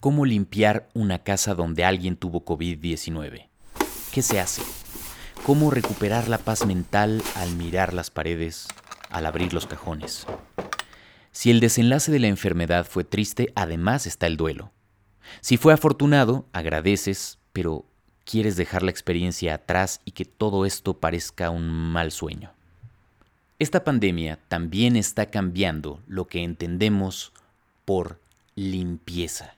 ¿Cómo limpiar una casa donde alguien tuvo COVID-19? ¿Qué se hace? ¿Cómo recuperar la paz mental al mirar las paredes, al abrir los cajones? Si el desenlace de la enfermedad fue triste, además está el duelo. Si fue afortunado, agradeces, pero quieres dejar la experiencia atrás y que todo esto parezca un mal sueño. Esta pandemia también está cambiando lo que entendemos por limpieza.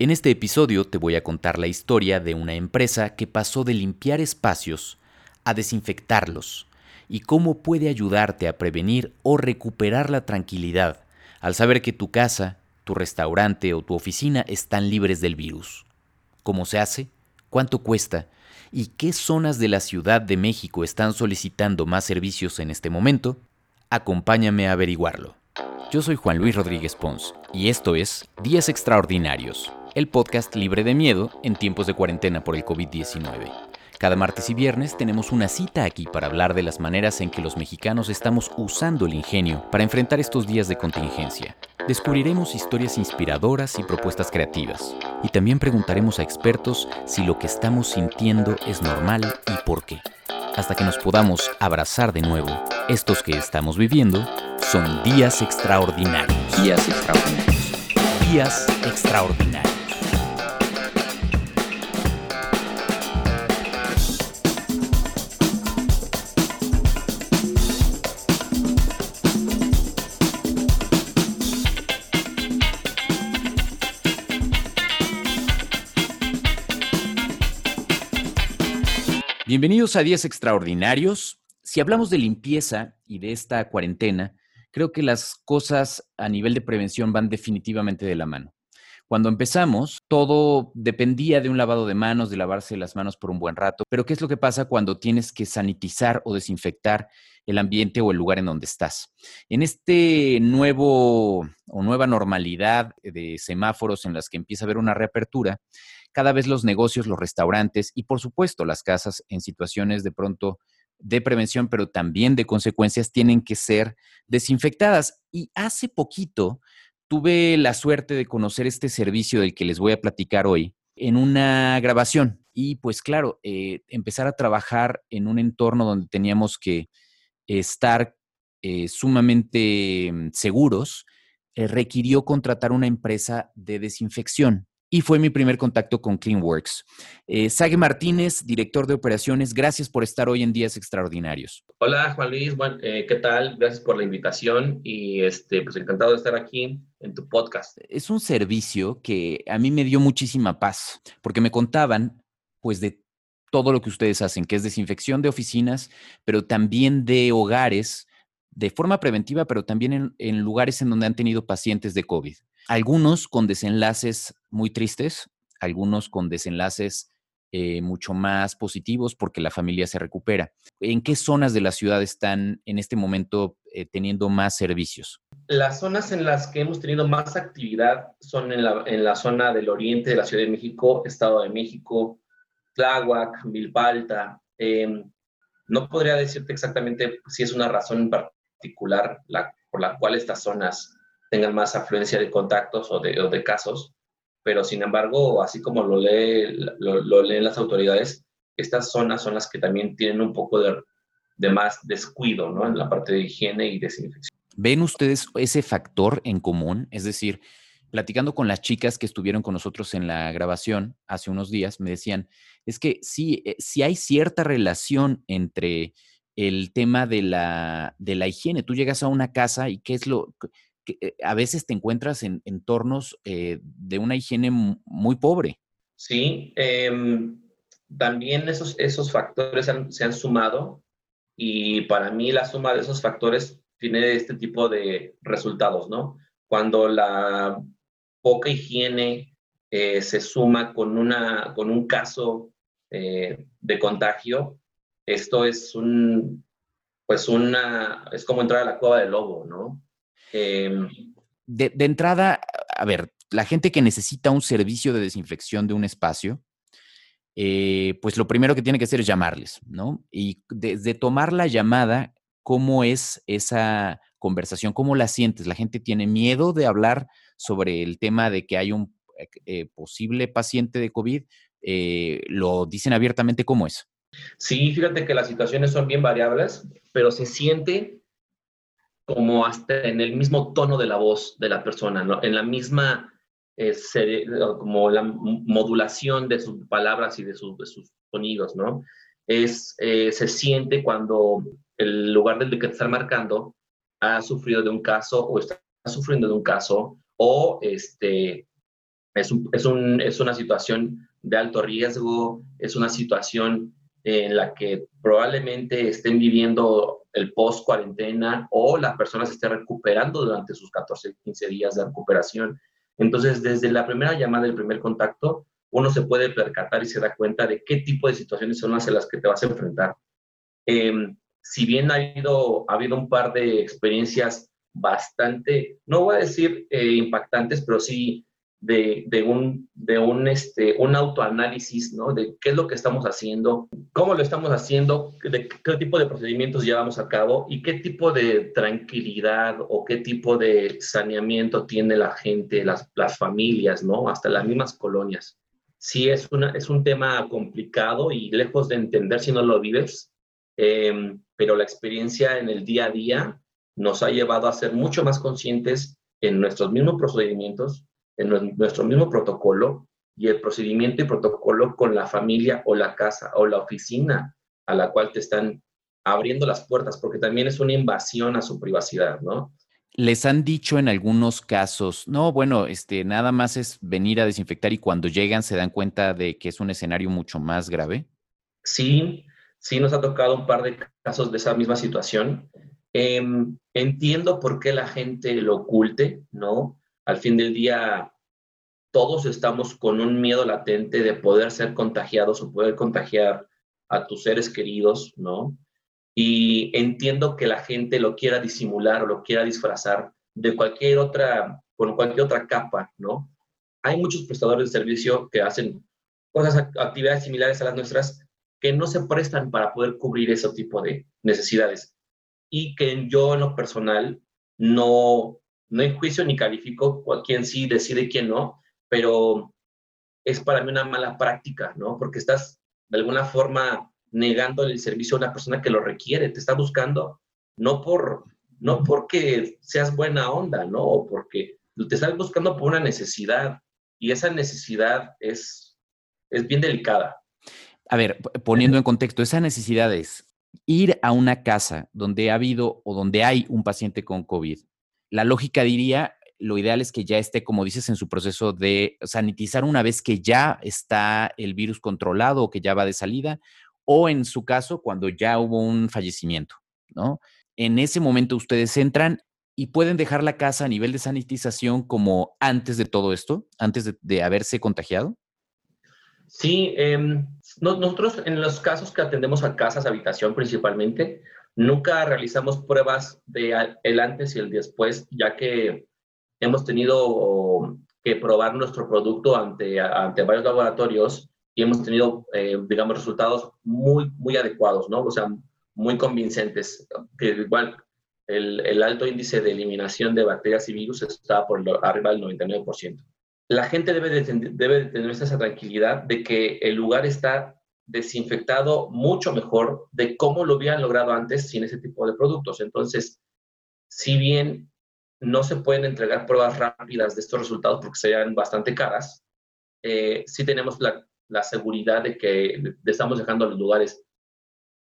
En este episodio te voy a contar la historia de una empresa que pasó de limpiar espacios a desinfectarlos y cómo puede ayudarte a prevenir o recuperar la tranquilidad al saber que tu casa, tu restaurante o tu oficina están libres del virus. ¿Cómo se hace? ¿Cuánto cuesta? ¿Y qué zonas de la Ciudad de México están solicitando más servicios en este momento? Acompáñame a averiguarlo. Yo soy Juan Luis Rodríguez Pons y esto es Días Extraordinarios el podcast libre de miedo en tiempos de cuarentena por el COVID-19. Cada martes y viernes tenemos una cita aquí para hablar de las maneras en que los mexicanos estamos usando el ingenio para enfrentar estos días de contingencia. Descubriremos historias inspiradoras y propuestas creativas. Y también preguntaremos a expertos si lo que estamos sintiendo es normal y por qué. Hasta que nos podamos abrazar de nuevo, estos que estamos viviendo son días extraordinarios. Días extraordinarios. Días extraordinarios. Bienvenidos a Días Extraordinarios. Si hablamos de limpieza y de esta cuarentena, creo que las cosas a nivel de prevención van definitivamente de la mano. Cuando empezamos, todo dependía de un lavado de manos, de lavarse las manos por un buen rato, pero ¿qué es lo que pasa cuando tienes que sanitizar o desinfectar el ambiente o el lugar en donde estás? En este nuevo o nueva normalidad de semáforos en las que empieza a haber una reapertura, cada vez los negocios, los restaurantes y por supuesto las casas en situaciones de pronto de prevención, pero también de consecuencias, tienen que ser desinfectadas. Y hace poquito tuve la suerte de conocer este servicio del que les voy a platicar hoy en una grabación. Y pues claro, eh, empezar a trabajar en un entorno donde teníamos que estar eh, sumamente mm, seguros, eh, requirió contratar una empresa de desinfección y fue mi primer contacto con CleanWorks. Eh, Sage Martínez, director de operaciones, gracias por estar hoy en Días Extraordinarios. Hola Juan Luis, eh, ¿qué tal? Gracias por la invitación y este, pues encantado de estar aquí en tu podcast. Es un servicio que a mí me dio muchísima paz, porque me contaban pues de todo lo que ustedes hacen, que es desinfección de oficinas, pero también de hogares, de forma preventiva, pero también en lugares en donde han tenido pacientes de COVID algunos con desenlaces muy tristes, algunos con desenlaces eh, mucho más positivos porque la familia se recupera. ¿En qué zonas de la ciudad están en este momento eh, teniendo más servicios? Las zonas en las que hemos tenido más actividad son en la, zona del oriente de la Ciudad de México, Estado de México, Tláhuac, Milpalta. Em, no podría decirte exactamente si es una razón en particular por la cual estas zonas tengan más afluencia de contactos o de, casos, pero sin embargo, así como lo, lee, lo, leen las autoridades, estas zonas son las que también tienen un poco de, de más descuido ¿no? en la parte de higiene y desinfección. ¿Ven ustedes ese factor en común? Es decir, platicando con las chicas que estuvieron con nosotros en la grabación hace unos días, me decían, es que sí, eh, sí hay cierta relación entre el tema de la, de la higiene. Tú llegas a una casa y qué es lo, eh, a veces te encuentras en entornos eh, de una higiene muy pobre. Sí, em, también esos, esos factores se han sumado y para mí la suma de esos factores tiene este tipo de resultados, ¿no? Cuando la poca higiene eh, se suma con, una, con un caso de contagio, esto es un, pues una, es como entrar a la cueva del lobo, ¿no? Em, de, entrada, a ver, la gente que necesita un servicio de desinfección de un espacio, eh, pues lo primero que tiene que hacer es llamarles, ¿no? Y desde tomar la llamada, ¿cómo es esa conversación? ¿Cómo la sientes? ¿La gente tiene miedo de hablar sobre el tema de que hay un posible paciente de COVID, lo dicen abiertamente cómo es. Sí, fíjate que las situaciones son bien variables, pero se siente como hasta en el mismo tono de la voz de la persona, ¿no? en la misma eh, como la modulación de sus palabras y de, sus sonidos, ¿no? Es, eh, se siente cuando el lugar del que están marcando ha sufrido de un caso o está sufriendo de un caso o este, es, es, un, es una situación de alto riesgo, es una situación en la que probablemente estén viviendo el post cuarentena o la persona se esté recuperando durante sus 14, 15 días de recuperación. Entonces, desde la primera llamada, el primer contacto, uno se puede percatar y se da cuenta de qué tipo de situaciones son las las que te vas a enfrentar. Em, si bien ha habido, ha habido un par de experiencias bastante, no voy a decir eh, impactantes, pero sí de, un, de un, este, un autoanálisis, ¿no? De qué es lo que estamos haciendo, cómo lo estamos haciendo, de qué tipo de procedimientos llevamos a cabo y qué tipo de tranquilidad o qué tipo de saneamiento tiene la gente, las, las familias, ¿no? Hasta las mismas colonias. Sí, es, una, es un tema complicado y lejos de entender si no lo vives, em, pero la experiencia en el día a día nos ha llevado a ser mucho más conscientes en nuestros mismos procedimientos, en nuestro mismo protocolo y el procedimiento y protocolo con la familia o la casa o la oficina a la cual te están abriendo las puertas, porque también es una invasión a su privacidad, ¿no? Les han dicho en algunos casos, no, bueno, este, nada más es venir a desinfectar y cuando llegan se dan cuenta de que es un escenario mucho más grave. Sí, sí nos ha tocado un par de casos de esa misma situación. Em, entiendo por qué la gente lo oculte, ¿no? Al fin del día todos estamos con un miedo latente de poder ser contagiados o poder contagiar a tus seres queridos, ¿no? Y entiendo que la gente lo quiera disimular o lo quiera disfrazar de cualquier otra, con cualquier otra capa, ¿no? Hay muchos prestadores de servicio que hacen cosas, actividades similares a las nuestras que no se prestan para poder cubrir ese tipo de necesidades. Y que yo en lo personal no, no hay juicio ni califico quién sí decide quién no, pero es para mí una mala práctica, ¿no? Porque estás de alguna forma negando el servicio a una persona que lo requiere, te está buscando no por no porque seas buena onda, ¿no? O porque te estás buscando por una necesidad y esa necesidad es es bien delicada. A ver, poniendo en contexto, esa necesidad es ir a una casa donde ha habido o donde hay un paciente con COVID la lógica diría, lo ideal es que ya esté, como dices, en su proceso de sanitizar una vez que ya está el virus controlado o que ya va de salida, o en su caso, cuando ya hubo un fallecimiento, ¿no? En ese momento ustedes entran y pueden dejar la casa a nivel de sanitización como antes de todo esto, antes de, haberse contagiado. Sí, em, nosotros en los casos que atendemos a casas, habitación principalmente, Nunca realizamos pruebas de el antes y el después, ya que hemos tenido que probar nuestro producto ante, ante varios laboratorios y hemos tenido, eh, digamos, resultados muy, muy adecuados, ¿no? O sea, muy convincentes, que igual el, el alto índice de eliminación de bacterias y virus está por arriba del 99%. La gente debe de, debe de tener esa tranquilidad de que el lugar está desinfectado mucho mejor de cómo lo habían logrado antes sin ese tipo de productos. Entonces, si bien no se pueden entregar pruebas rápidas de estos resultados porque serían bastante caras, eh, sí tenemos la, seguridad de que estamos dejando los lugares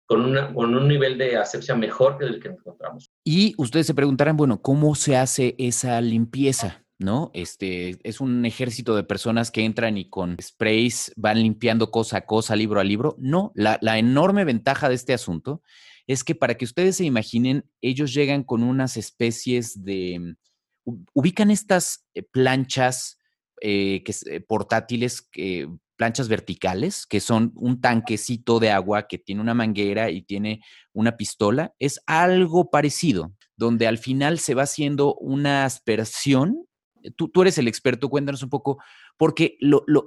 con, con un nivel de asepsia mejor que el que encontramos. Y ustedes se preguntarán, bueno, ¿cómo se hace esa limpieza? ¿No? Este es un ejército de personas que entran y con sprays van limpiando cosa a cosa, libro a libro. No, la, enorme ventaja de este asunto es que para que ustedes se imaginen, ellos llegan con unas especies de, ubican estas eh, planchas eh, que, eh, portátiles, planchas verticales, que son un tanquecito de agua que tiene una manguera y tiene una pistola. Es algo parecido, donde al final se va haciendo una aspersión tú, eres el experto, cuéntanos un poco, porque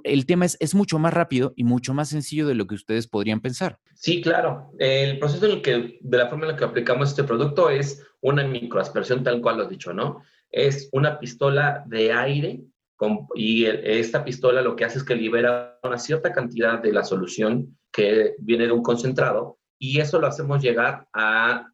el tema es, es mucho más rápido y mucho más sencillo de lo que ustedes podrían pensar. Sí, claro. El proceso en el que, de la forma en la que aplicamos este producto es una microaspersión tal cual lo has dicho, ¿no? Es una pistola de aire y esta pistola lo que hace es que libera una cierta cantidad de la solución que viene de un concentrado y eso lo hacemos llegar a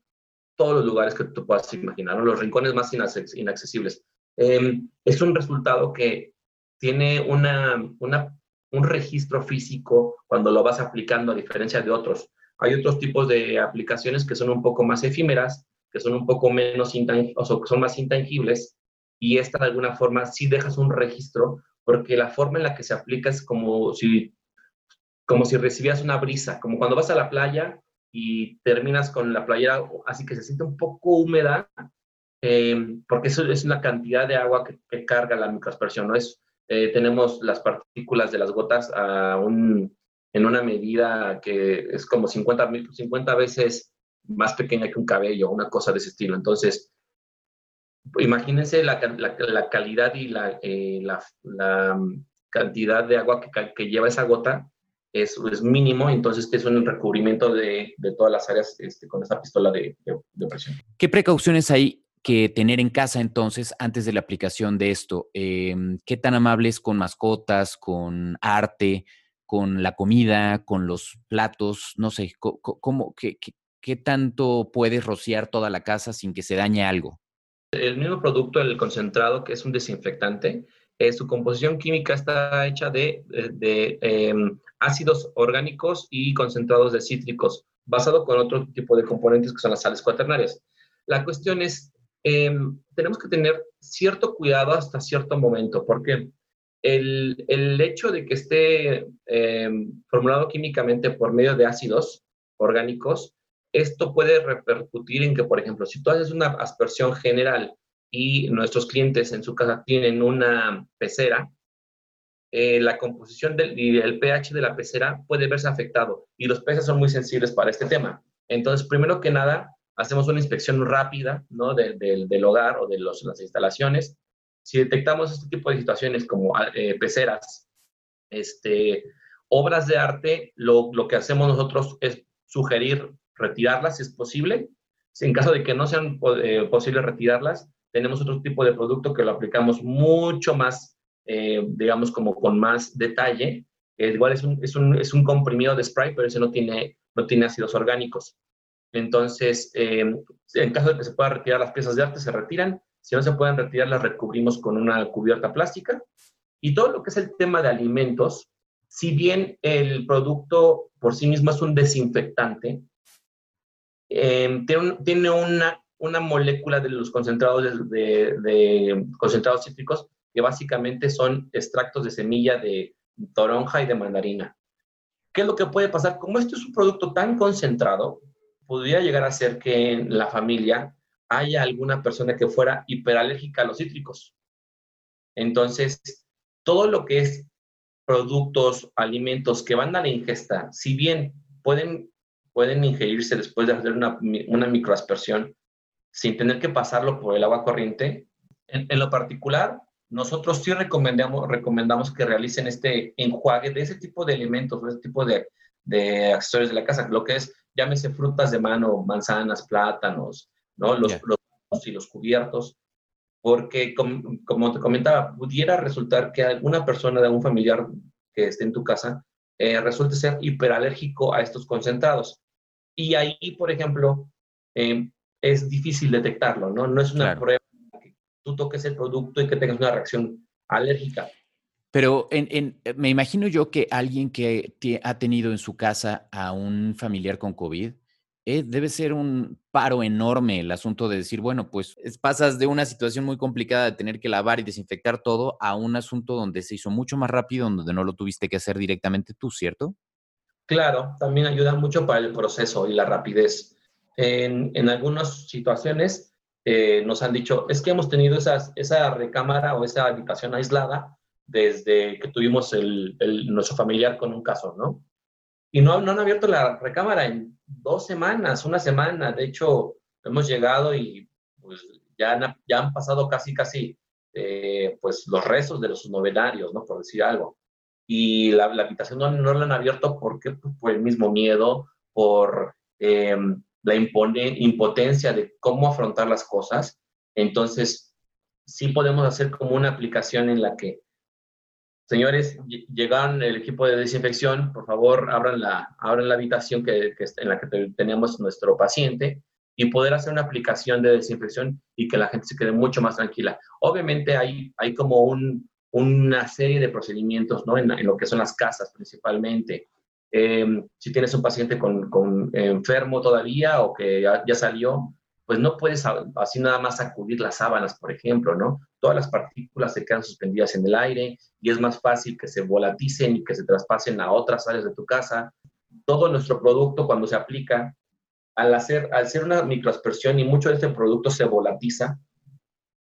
todos los lugares que tú puedas imaginar, los rincones más inaccesibles. Em, es un resultado que tiene una, un registro físico cuando lo vas aplicando a diferencia de otros. Hay otros tipos de aplicaciones que son un poco más efímeras, que son un poco menos intangibles, son más intangibles, y esta de alguna forma sí dejas un registro, porque la forma en la que se aplica es como si, como si recibieras una brisa, como cuando vas a la playa y terminas con la playera así que se siente un poco húmeda, eh, porque eso es una cantidad de agua que, carga la microaspersión, ¿no? Es, eh, tenemos las partículas de las gotas a un, en una medida que es como 50, 50 veces más pequeña que un cabello, una cosa de ese estilo. Entonces, imagínense la, la, calidad y la, eh, la, cantidad de agua que, que lleva esa gota es, es, mínimo, entonces es un recubrimiento de, de todas las áreas este, con esa pistola de, de, presión. ¿Qué precauciones hay que tener en casa entonces antes de la aplicación de esto? Em, ¿Qué tan amables con mascotas, con arte? con la comida, con los platos, no sé, ¿cómo, qué, qué, tanto puedes rociar toda la casa sin que se dañe algo? El mismo producto, el concentrado, que es un desinfectante, eh, su composición química está hecha de, de, em, ácidos orgánicos y concentrados de cítricos, basado con otro tipo de componentes que son las sales cuaternarias. La cuestión es, em, tenemos que tener cierto cuidado hasta cierto momento. ¿Por qué? el, el hecho de que esté em, formulado químicamente por medio de ácidos orgánicos, esto puede repercutir en que, por ejemplo, si tú haces una aspersión general y nuestros clientes en su casa tienen una pecera, eh, la composición del, y el pH de la pecera puede verse afectado y los peces son muy sensibles para este tema. Entonces, primero que nada, hacemos una inspección rápida ¿no? del hogar o de las instalaciones si detectamos este tipo de situaciones como ah, eh, peceras, este, obras de arte, lo, lo, que hacemos nosotros es sugerir retirarlas si es posible. En caso de que no sean eh, posible retirarlas, tenemos otro tipo de producto que lo aplicamos mucho más, eh, digamos, como con más detalle. igual es un, es, un, es un, comprimido de spray, pero ese no tiene, no tiene ácidos orgánicos. Entonces, en caso de que se pueda retirar las piezas de arte, se retiran. Si no se pueden retirar, las recubrimos con una cubierta plástica. Y todo lo que es el tema de alimentos, si bien el producto por sí mismo es un desinfectante, em, tiene, una, una, molécula de los concentrados de, concentrados cítricos que básicamente son extractos de semilla de toronja y de mandarina. ¿Qué es lo que puede pasar? Como esto es un producto tan concentrado, podría llegar a ser que en la familia haya alguna persona que fuera hiperalérgica a los cítricos. Entonces, todo lo que es productos, alimentos que van a la ingesta, si bien pueden, pueden ingerirse después de hacer una, una microaspersión sin tener que pasarlo por el agua corriente, en, lo particular, nosotros sí recomendamos, recomendamos que realicen este enjuague de ese tipo de alimentos, de ese tipo de, de accesorios de la casa, lo que es, llámese frutas de mano, manzanas, plátanos, ¿no? Los, y los cubiertos, porque como te comentaba, pudiera resultar que alguna persona de un familiar que esté en tu casa eh, resulte ser hiperalérgico a estos concentrados. Y ahí, por ejemplo, eh, es difícil detectarlo, ¿no? No es una prueba que tú toques el producto y que tengas una reacción alérgica. Pero en, me imagino yo que alguien que ha tenido en su casa a un familiar con COVID, eh, debe ser un paro enorme el asunto de decir, bueno, pues pasas de una situación muy complicada de tener que lavar y desinfectar todo a un asunto donde se hizo mucho más rápido, donde no lo tuviste que hacer directamente tú, ¿cierto? Claro, también ayuda mucho para el proceso y la rapidez. En, en algunas situaciones eh, nos han dicho, es que hemos tenido esas, esa recámara o esa habitación aislada desde que tuvimos el, nuestro familiar con un caso, ¿no? Y no, han abierto la recámara en dos semanas, una semana. De hecho, hemos llegado y pues, ya, han, ya han pasado casi, casi eh, pues, los restos de los novenarios, ¿no? Por decir algo. Y la, la habitación no, no, la han abierto porque, pues, por el mismo miedo, por em, la impotencia de cómo afrontar las cosas. Entonces, sí podemos hacer como una aplicación en la que señores, llegaron el equipo de desinfección, por favor, abran la, abran la habitación que, en la que tenemos nuestro paciente y poder hacer una aplicación de desinfección y que la gente se quede mucho más tranquila. Obviamente hay, hay como un, una serie de procedimientos, ¿no? En, lo que son las casas principalmente. Em, si tienes un paciente con, con enfermo todavía o que ya, salió, pues no puedes así nada más sacudir las sábanas, por ejemplo, ¿no? Todas las partículas se quedan suspendidas en el aire y es más fácil que se volaticen y que se traspasen a otras áreas de tu casa. Todo nuestro producto cuando se aplica, al hacer, al hacer una microaspersión y mucho de este producto se volatiza,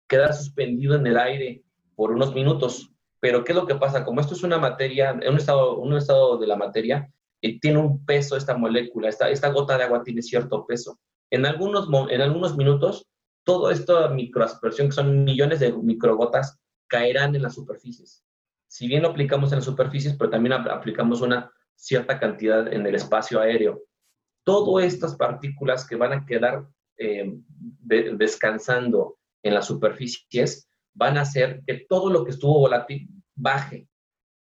queda suspendido en el aire por unos minutos. Pero ¿qué es lo que pasa? Como esto es una materia, un estado, un estado de la materia, y tiene un peso esta molécula, esta, esta gota de agua tiene cierto peso. En algunos, en algunos minutos, todo esta microaspersión, que son millones de microgotas, caerán en las superficies. Si bien lo aplicamos en las superficies, pero también aplicamos una cierta cantidad en el espacio aéreo. Todas estas partículas que van a quedar eh, descansando en las superficies van a hacer que todo lo que estuvo volátil baje,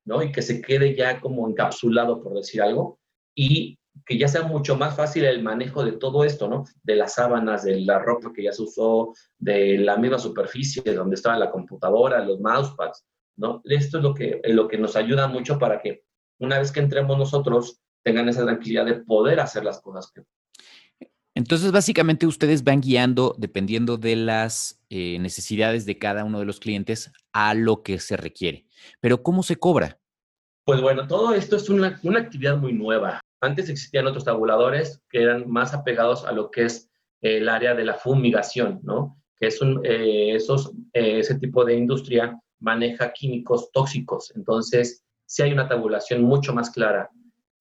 ¿no? Y que se quede ya como encapsulado, por decir algo, y que ya sea mucho más fácil el manejo de todo esto, ¿no? De las sábanas, de la ropa que ya se usó, de la misma superficie donde estaba la computadora, los mousepads, ¿no? Esto es lo que, lo que nos ayuda mucho para que una vez que entremos nosotros tengan esa tranquilidad de poder hacer las cosas que... Entonces, básicamente ustedes van guiando, dependiendo de las eh, necesidades de cada uno de los clientes, a lo que se requiere. Pero, ¿cómo se cobra? Pues bueno, todo esto es una, una actividad muy nueva. Antes existían otros tabuladores que eran más apegados a lo que es el área de la fumigación, ¿no? Que es un, eh, esos, eh, ese tipo de industria maneja químicos tóxicos. Entonces, sí hay una tabulación mucho más clara.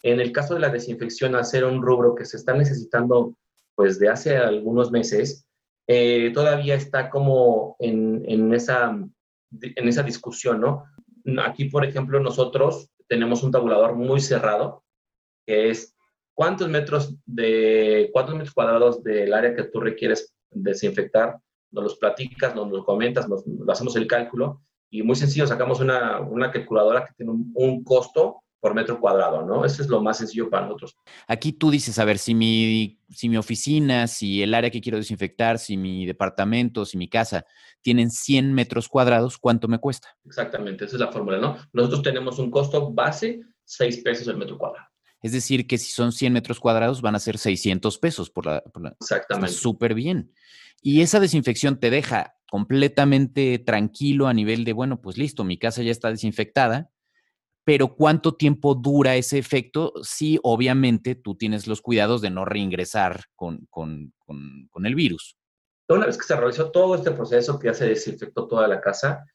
En el caso de la desinfección, al ser un rubro que se está necesitando pues de hace algunos meses, eh, todavía está como en, en, esa, en esa discusión, ¿no? Aquí, por ejemplo, nosotros tenemos un tabulador muy cerrado, que es cuántos metros de cuántos metros cuadrados del área que tú requieres desinfectar, nos los platicas, nos lo comentas, nos, hacemos el cálculo y muy sencillo, sacamos una, una calculadora que tiene un, costo por metro cuadrado, ¿no? Eso es lo más sencillo para nosotros. Aquí tú dices, a ver, si mi, si mi oficina, si el área que quiero desinfectar, si mi departamento, si mi casa tienen 100 metros cuadrados, ¿cuánto me cuesta? Exactamente, esa es la fórmula, ¿no? Nosotros tenemos un costo base, 6 pesos el metro cuadrado. Es decir, que si son 100 metros cuadrados van a ser 600 pesos por la... Exactamente. súper bien. Y esa desinfección te deja completamente tranquilo a nivel de, bueno, pues listo, mi casa ya está desinfectada, pero ¿cuánto tiempo dura ese efecto si obviamente tú tienes los cuidados de no reingresar con, con, con, el virus? Una vez que se realizó todo este proceso que ya se desinfectó toda la casa,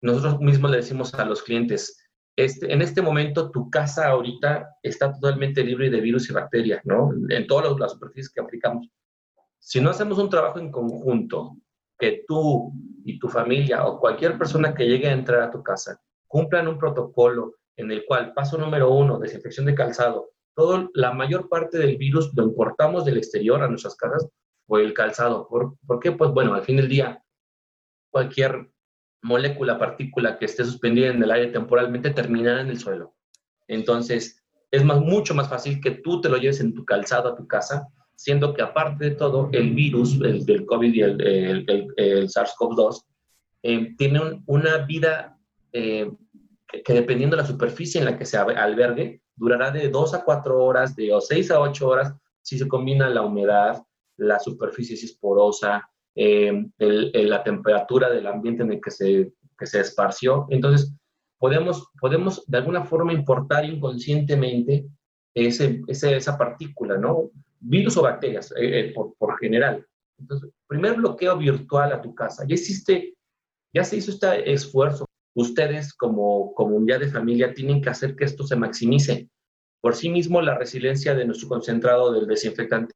nosotros mismos le decimos a los clientes, este, en este momento tu casa ahorita está totalmente libre de virus y bacterias, ¿no? En todas las superficies que aplicamos. Si no hacemos un trabajo en conjunto, que tú y tu familia o cualquier persona que llegue a entrar a tu casa cumplan un protocolo en el cual, paso número uno, desinfección de calzado, todo, la mayor parte del virus lo importamos del exterior a nuestras casas por el calzado. ¿Por, ¿Por qué? Pues bueno, al fin del día, cualquier molécula, partícula que esté suspendida en el aire temporalmente terminará en el suelo. Entonces, es más, mucho más fácil que tú te lo lleves en tu calzado a tu casa, siendo que aparte de todo, el virus el, del COVID y el, el, SARS-CoV-2 eh, tiene una vida eh, que, dependiendo de la superficie en la que se albergue, durará de 2 a 4 horas, de 6 a 8 horas, si se combina la humedad, la superficie si es porosa, eh, la temperatura del ambiente en el que se, que se esparció. Entonces, podemos, podemos de alguna forma importar inconscientemente ese, esa partícula, ¿no? Virus o bacterias, eh, eh, por, por, general. Entonces, primer bloqueo virtual a tu casa. Ya existe, ya se hizo este esfuerzo. Ustedes como comunidad de familia tienen que hacer que esto se maximice. Por sí mismo, la resiliencia de nuestro concentrado del desinfectante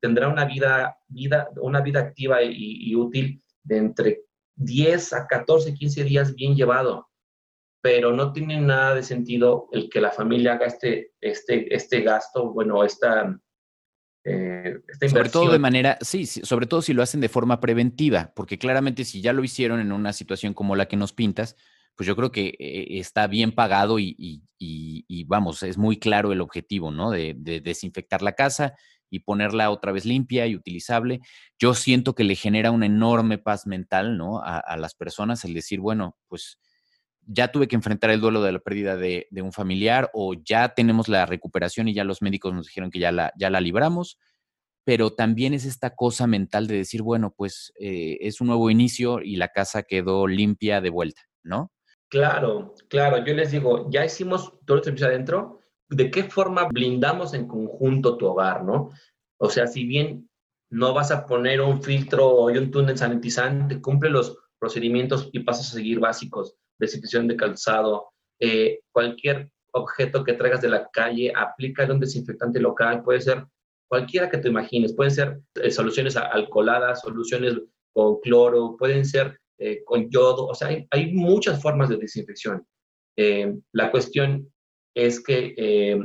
tendrá una vida, vida, una vida activa y, útil de entre 10 a 14, 15 días bien llevado. Pero no tiene nada de sentido el que la familia haga este, este, este gasto, bueno, esta, eh, esta Sobre todo de manera, sí, sobre todo si lo hacen de forma preventiva, porque claramente si ya lo hicieron en una situación como la que nos pintas, pues yo creo que eh, está bien pagado y, vamos, es muy claro el objetivo, ¿no? De, desinfectar la casa y ponerla otra vez limpia y utilizable. Yo siento que le genera una enorme paz mental, ¿no? A, las personas el decir, bueno, pues ya tuve que enfrentar el duelo de la pérdida de, un familiar o ya tenemos la recuperación y ya los médicos nos dijeron que ya la, ya la libramos, pero también es esta cosa mental de decir, bueno, pues eh, es un nuevo inicio y la casa quedó limpia de vuelta, ¿no? Claro, claro. Yo les digo, ya hicimos todo el servicio adentro. ¿De qué forma blindamos en conjunto tu hogar, no? O sea, si bien no vas a poner un filtro y un túnel sanitizante, cumple los procedimientos y pasas a seguir básicos, desinfección de calzado, eh, cualquier objeto que traigas de la calle, aplica un desinfectante local, puede ser cualquiera que te imagines, pueden ser eh, soluciones alcoholadas, soluciones con cloro, pueden ser eh, con yodo, o sea, hay, muchas formas de desinfección. Eh, la cuestión es que eh,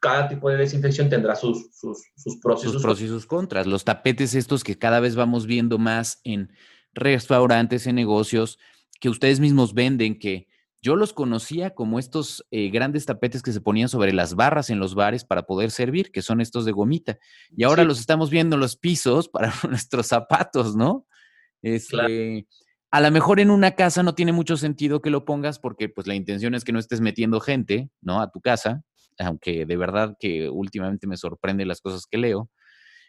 cada tipo de desinfección tendrá sus, sus, sus pros y sus, contras. Los tapetes estos que cada vez vamos viendo más en restaurantes, en negocios, que ustedes mismos venden, que yo los conocía como estos grandes tapetes que se ponían sobre las barras en los bares para poder servir, que son estos de gomita. Y ahora los estamos viendo en los pisos para nuestros zapatos, ¿no? Este, a lo mejor en una casa no tiene mucho sentido que lo pongas porque pues la intención es que no estés metiendo gente, ¿no? A tu casa, aunque de verdad que últimamente me sorprende las cosas que leo.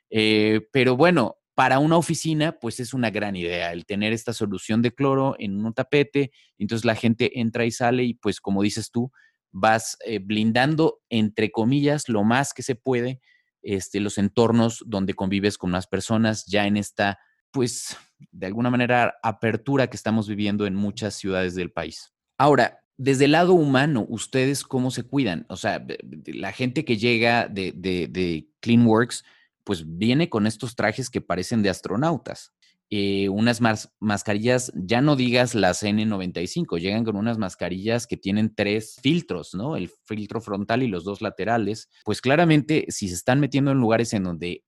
Eh, pero bueno, para una oficina pues es una gran idea el tener esta solución de cloro en un tapete, entonces la gente entra y sale y pues como dices tú, vas eh, blindando entre comillas lo más que se puede este, los entornos donde convives con más personas ya en esta pues, de alguna manera, apertura que estamos viviendo en muchas ciudades del país. Ahora, desde el lado humano, ¿ustedes cómo se cuidan? O sea, la gente que llega de, de, CleanWorks, pues viene con estos trajes que parecen de astronautas. Eh, unas mascarillas, ya no digas las N95, llegan con unas mascarillas que tienen tres filtros, ¿no? El filtro frontal y los dos laterales. Pues claramente, si se están metiendo en lugares en donde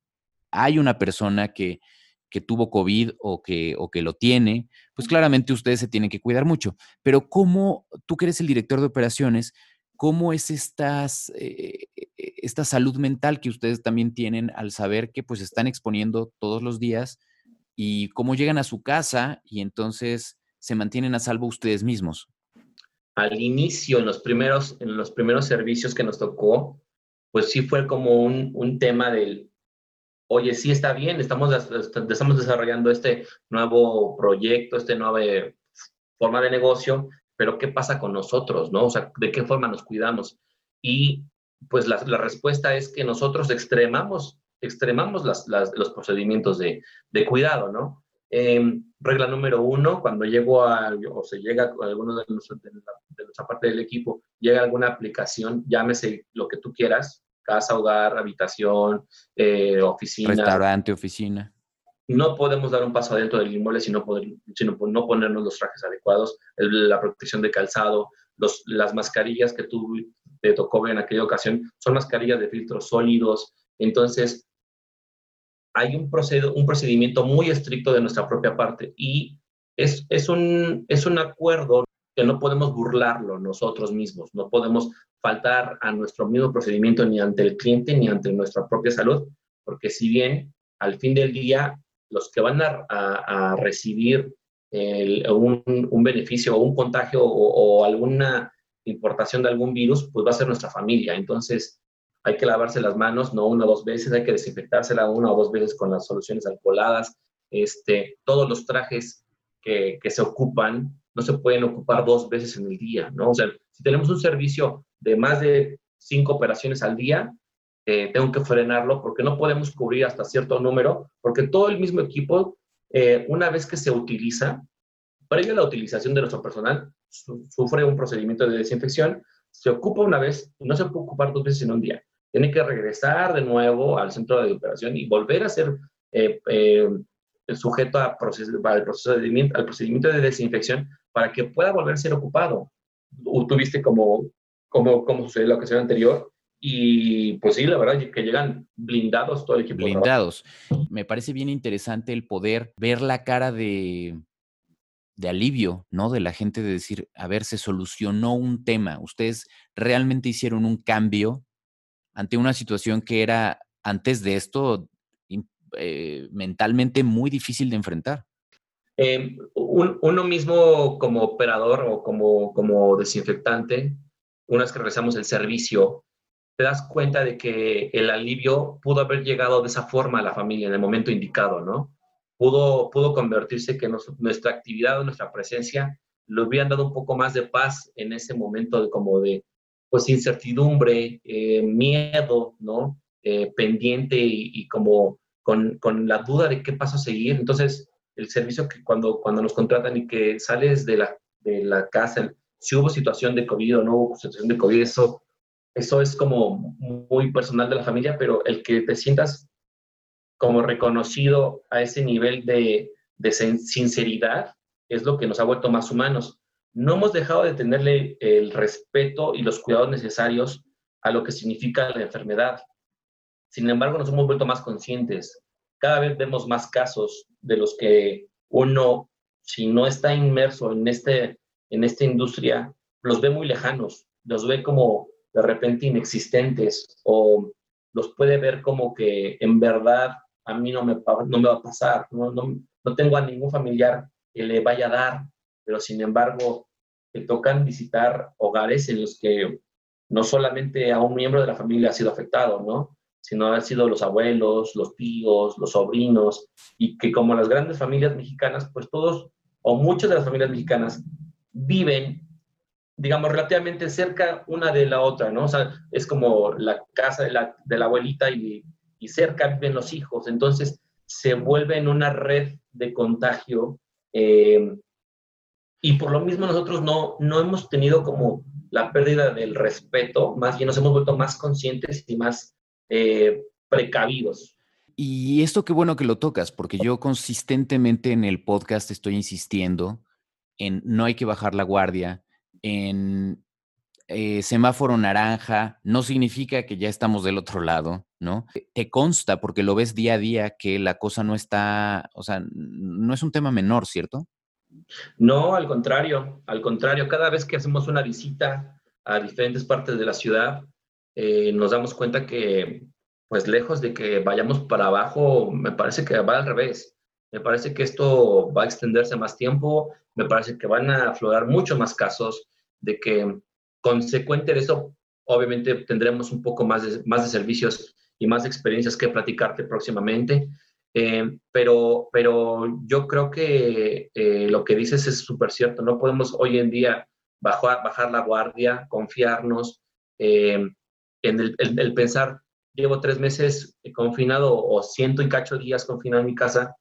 hay una persona que que tuvo COVID o que, o que lo tiene, pues claramente ustedes se tienen que cuidar mucho. Pero ¿cómo, tú que eres el director de operaciones, cómo es estas, eh, esta salud mental que ustedes también tienen al saber que pues están exponiendo todos los días y cómo llegan a su casa y entonces se mantienen a salvo ustedes mismos? Al inicio, en los primeros, en los primeros servicios que nos tocó, pues sí fue como un, un tema del, oye, sí está bien, estamos, desarrollando este nuevo proyecto, esta nueva forma de negocio, pero ¿qué pasa con nosotros, no? O sea, ¿de qué forma nos cuidamos? Y pues la, respuesta es que nosotros extremamos, extremamos los procedimientos de, cuidado, ¿no? Em, regla número uno, cuando llego a, o se llega a alguno de, de nuestra parte del equipo, llega alguna aplicación, llámese lo que tú quieras, casa, hogar, habitación, eh, oficina. Restaurante, oficina. No podemos dar un paso adentro del inmueble si no, no ponernos los trajes adecuados, la protección de calzado, los, las mascarillas que tú te tocó ver en aquella ocasión son mascarillas de filtros sólidos. Entonces, hay un, un procedimiento muy estricto de nuestra propia parte y es, es, un, es un acuerdo que no podemos burlarlo nosotros mismos, no podemos faltar a nuestro mismo procedimiento ni ante el cliente ni ante nuestra propia salud, porque si bien al fin del día los que van a, recibir un, beneficio o un contagio o, alguna importación de algún virus, pues va a ser nuestra familia. Entonces hay que lavarse las manos, no una o dos veces, hay que desinfectársela una o dos veces con las soluciones alcoholadas. Este, todos los trajes que, que se ocupan no se pueden ocupar dos veces en el día, ¿no? O sea, si tenemos un servicio de más de cinco operaciones al día, eh, tengo que frenarlo porque no podemos cubrir hasta cierto número, porque todo el mismo equipo, eh, una vez que se utiliza, previo a la utilización de nuestro personal, sufre un procedimiento de desinfección, se ocupa una vez no se puede ocupar dos veces en un día. Tiene que regresar de nuevo al centro de operación y volver a ser eh, sujeto a proceso, al, procedimiento, al procedimiento de desinfección para que pueda volver a ser ocupado. Tuviste como, como, como sucedió en la ocasión anterior, y pues sí, la verdad que llegan blindados todo el equipo. Blindados. Me parece bien interesante el poder ver la cara de, de alivio, ¿no? De la gente de decir, a ver, se solucionó un tema. Ustedes realmente hicieron un cambio ante una situación que era antes de esto eh, mentalmente muy difícil de enfrentar. Em, uno mismo como operador o como, como desinfectante, una vez que realizamos el servicio, te das cuenta de que el alivio pudo haber llegado de esa forma a la familia en el momento indicado, ¿no? Pudo, pudo convertirse que nuestra actividad, nuestra presencia, le hubieran dado un poco más de paz en ese momento de como de, pues, incertidumbre, eh, miedo, ¿no? Eh, pendiente y como con, con, la duda de qué paso a seguir. Entonces, el servicio que cuando, cuando nos contratan y que sales de la, de la casa, si hubo situación de COVID o no hubo situación de COVID, eso eso es como muy personal de la familia, pero el que te sientas como reconocido a ese nivel de, sinceridad es lo que nos ha vuelto más humanos. No hemos dejado de tenerle el respeto y los cuidados necesarios a lo que significa la enfermedad. Sin embargo, nos hemos vuelto más conscientes. Cada vez vemos más casos de los que uno, si no está inmerso en, este, en esta industria, los ve muy lejanos, los ve como de repente inexistentes o los puede ver como que en verdad a mí no me, no me va a pasar, no, no, no tengo a ningún familiar que le vaya a dar, pero sin embargo te tocan visitar hogares en los que no solamente a un miembro de la familia ha sido afectado, ¿no? Sino han sido los abuelos, los tíos, los sobrinos, y que como las grandes familias mexicanas, pues todos o muchas de las familias mexicanas viven digamos, relativamente cerca una de la otra, ¿no? O sea, es como la casa de la, de la abuelita y, y, cerca viven los hijos, entonces se vuelve en una red de contagio eh, y por lo mismo nosotros no, no hemos tenido como la pérdida del respeto, más bien nos hemos vuelto más conscientes y más eh, precavidos. Y esto qué bueno que lo tocas, porque yo consistentemente en el podcast estoy insistiendo en no hay que bajar la guardia, en eh, semáforo naranja no significa que ya estamos del otro lado, ¿no? Te consta porque lo ves día a día que la cosa no está, o sea, no es un tema menor, ¿cierto? No, al contrario, al contrario, cada vez que hacemos una visita a diferentes partes de la ciudad, eh, nos damos cuenta que, pues lejos de que vayamos para abajo, me parece que va al revés. Me parece que esto va a extenderse más tiempo, me parece que van a aflorar mucho más casos, de que consecuente de eso, obviamente tendremos un poco más de, más de servicios y más experiencias que platicarte próximamente. Eh, pero, pero yo creo que eh, lo que dices es súper cierto. No podemos hoy en día bajar, bajar la guardia, confiarnos eh, el, pensar, llevo tres meses confinado o ciento y cacho días confinado en mi casa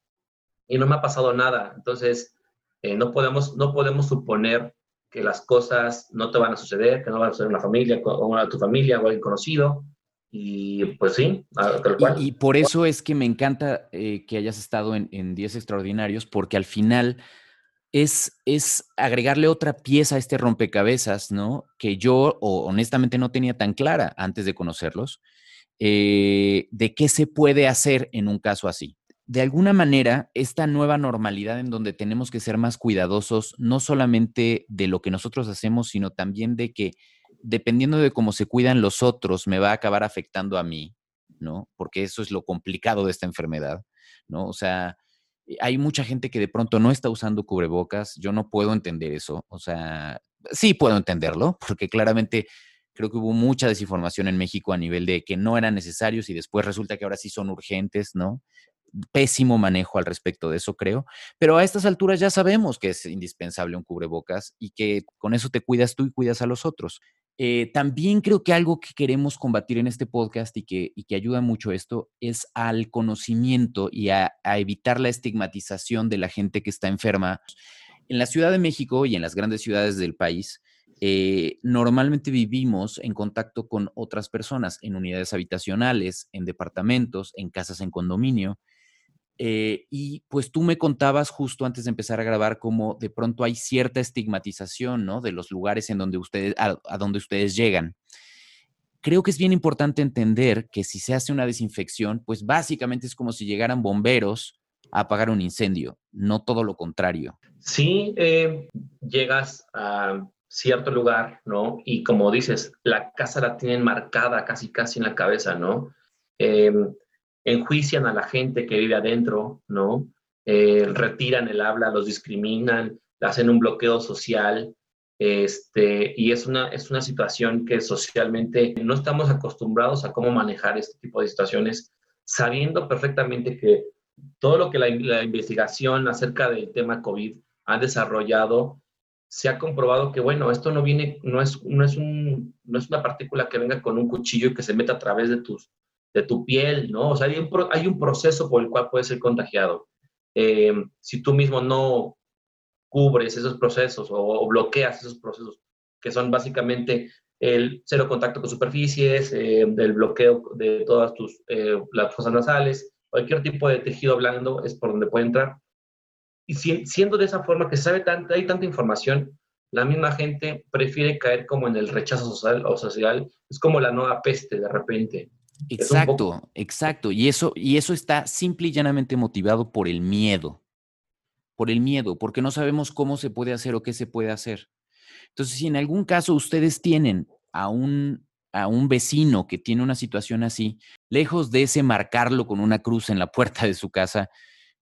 y no me ha pasado nada. Entonces, no, podemos, no podemos suponer que las cosas no te van a suceder, que no va a suceder una familia, o a tu familia o alguien conocido. Y pues sí, tal cual. Y, por eso es que me encanta eh, que hayas estado en, en Días Extraordinarios, porque al final es, es agregarle otra pieza a este rompecabezas, ¿no? Que yo honestamente no tenía tan clara antes de conocerlos, eh, de qué se puede hacer en un caso así de alguna manera, esta nueva normalidad en donde tenemos que ser más cuidadosos, no solamente de lo que nosotros hacemos, sino también de que dependiendo de cómo se cuidan los otros, me va a acabar afectando a mí, ¿no? Porque eso es lo complicado de esta enfermedad, ¿no? O sea, hay mucha gente que de pronto no está usando cubrebocas, yo no puedo entender eso, o sea, sí puedo entenderlo, porque claramente creo que hubo mucha desinformación en México a nivel de que no eran necesarios y después resulta que ahora sí son urgentes, ¿no? pésimo manejo al respecto de eso, creo. Pero a estas alturas ya sabemos que es indispensable un cubrebocas y que con eso te cuidas tú y cuidas a los otros. Eh, también creo que algo que queremos combatir en este podcast y que, y que ayuda mucho esto es al conocimiento y a, evitar la estigmatización de la gente que está enferma. En la Ciudad de México y en las grandes ciudades del país, eh, normalmente vivimos en contacto con otras personas en unidades habitacionales, en departamentos, en casas en condominio. Eh, y pues tú me contabas justo antes de empezar a grabar cómo de pronto hay cierta estigmatización, ¿no? De los lugares en donde ustedes, a, donde ustedes llegan. Creo que es bien importante entender que si se hace una desinfección, pues básicamente es como si llegaran bomberos a apagar un incendio, no todo lo contrario. Sí, eh, llegas a cierto lugar, ¿no? Y como dices, la casa la tienen marcada casi casi en la cabeza, ¿no? Eh, enjuician a la gente que vive adentro, ¿no? Eh, retiran el habla, los discriminan, hacen un bloqueo social, este, y es una, es una situación que socialmente no estamos acostumbrados a cómo manejar este tipo de situaciones, sabiendo perfectamente que todo lo que la, la investigación acerca del tema COVID ha desarrollado se ha comprobado que, bueno, esto no viene, no es, no es, un, no es una partícula que venga con un cuchillo y que se meta a través de, tus, de tu piel, ¿no? O sea, hay un, hay un proceso por el cual puede ser contagiado. Eh, si tú mismo no cubres esos procesos o, bloqueas esos procesos, que son básicamente el cero contacto con superficies, eh, el bloqueo de todas tus, eh, las fosas nasales, cualquier tipo de tejido blando es por donde puede entrar y siendo de esa forma que sabe tanta, hay tanta información, la misma gente prefiere caer como en el rechazo social o social. Es como la nueva peste de repente. Exacto, exacto. Y eso, y eso está simple y llanamente motivado por el miedo. Por el miedo, porque no sabemos cómo se puede hacer o qué se puede hacer. Entonces, si en algún caso ustedes tienen a un, a un vecino que tiene una situación así, lejos de ese marcarlo con una cruz en la puerta de su casa,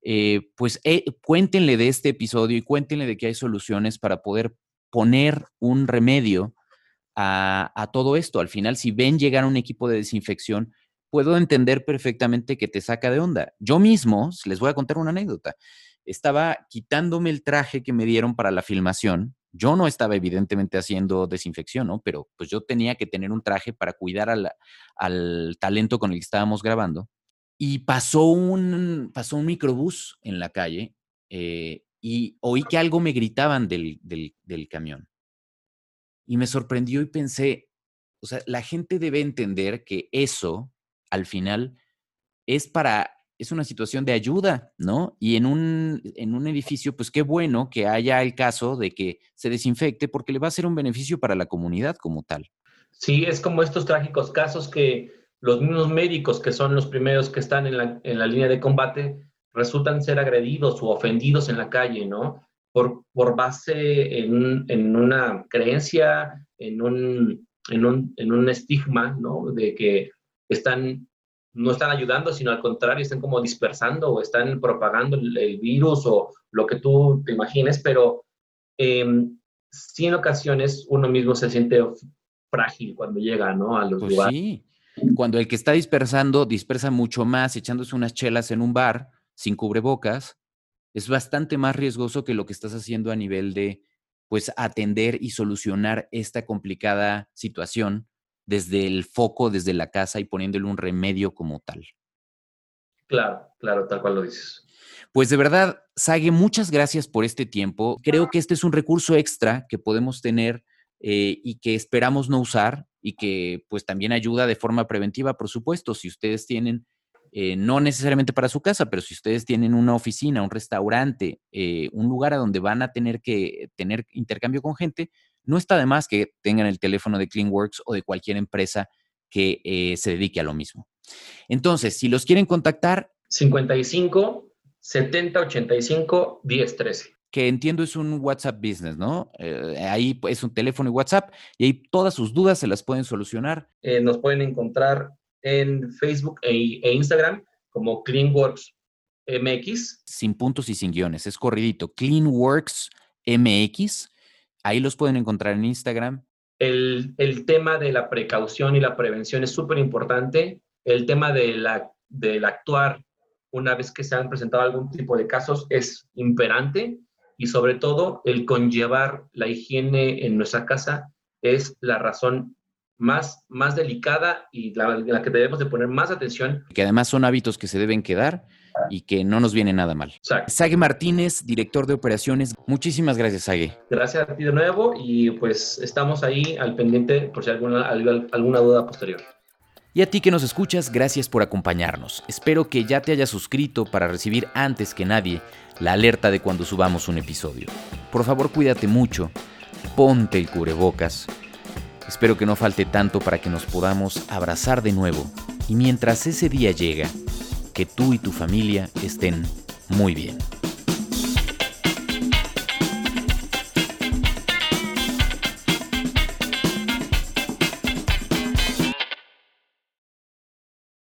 eh, pues eh, cuéntenle de este episodio y cuéntenle de que hay soluciones para poder poner un remedio a, todo esto. Al final, si ven llegar un equipo de desinfección, puedo entender perfectamente que te saca de onda. Yo mismo, les voy a contar una anécdota, estaba quitándome el traje que me dieron para la filmación. Yo no estaba evidentemente haciendo desinfección, ¿no? Pero pues yo tenía que tener un traje para cuidar al talento con el que estábamos grabando. Y pasó un, pasó un microbús en la calle eh, y oí que algo me gritaban del, del, camión. Y me sorprendió y pensé, o sea, la gente debe entender que eso, al final, es para, es una situación de ayuda, ¿no? Y en un, en un edificio, pues qué bueno que haya el caso de que se desinfecte porque le va a ser un beneficio para la comunidad como tal. Sí, es como estos trágicos casos que los mismos médicos, que son los primeros que están en la, en la línea de combate, resultan ser agredidos o ofendidos en la calle, ¿no? Por, por base en, en una creencia, en un, en, un, en un estigma, ¿no? De que están, no están ayudando, sino al contrario, están como dispersando o están propagando el, virus o lo que tú te imagines, pero eh, sí en ocasiones uno mismo se siente frágil cuando llega, ¿no? A los pues lugares. Sí cuando el que está dispersando dispersa mucho más echándose unas chelas en un bar sin cubrebocas, es bastante más riesgoso que lo que estás haciendo a nivel de pues atender y solucionar esta complicada situación desde el foco, desde la casa y poniéndole un remedio como tal. Claro, claro, tal cual lo dices. Pues de verdad, Sage, muchas gracias por este tiempo. Creo que este es un recurso extra que podemos tener eh, y que esperamos no usar y que pues también ayuda de forma preventiva, por supuesto, si ustedes tienen, eh, no necesariamente para su casa, pero si ustedes tienen una oficina, un restaurante, eh, un lugar a donde van a tener que tener intercambio con gente, no está de más que tengan el teléfono de CleanWorks o de cualquier empresa que se dedique a lo mismo. Entonces, si los quieren contactar. 55 70 85 10 13 que entiendo es un WhatsApp Business, ¿no? Eh, ahí es un teléfono y WhatsApp y ahí todas sus dudas se las pueden solucionar. Eh, nos pueden encontrar en Facebook e, e, Instagram como CleanWorks MX. Sin puntos y sin guiones, es corridito. CleanWorks MX. Ahí los pueden encontrar en Instagram. El, el tema de la precaución y la prevención es súper importante. El tema de la, del actuar una vez que se han presentado algún tipo de casos es imperante y sobre todo el conllevar la higiene en nuestra casa es la razón más, más delicada y la, la que debemos de poner más atención. Que además son hábitos que se deben quedar y que no nos viene nada mal. Sage Martínez, director de operaciones. Muchísimas gracias, Sage. Gracias a ti de nuevo y pues estamos ahí al pendiente por si alguna, alguna duda posterior. Y a ti que nos escuchas, gracias por acompañarnos. Espero que ya te hayas suscrito para recibir antes que nadie la alerta de cuando subamos un episodio. Por favor, cuídate mucho, ponte el cubrebocas. Espero que no falte tanto para que nos podamos abrazar de nuevo y mientras ese día llega, que tú y tu familia estén Muy bien.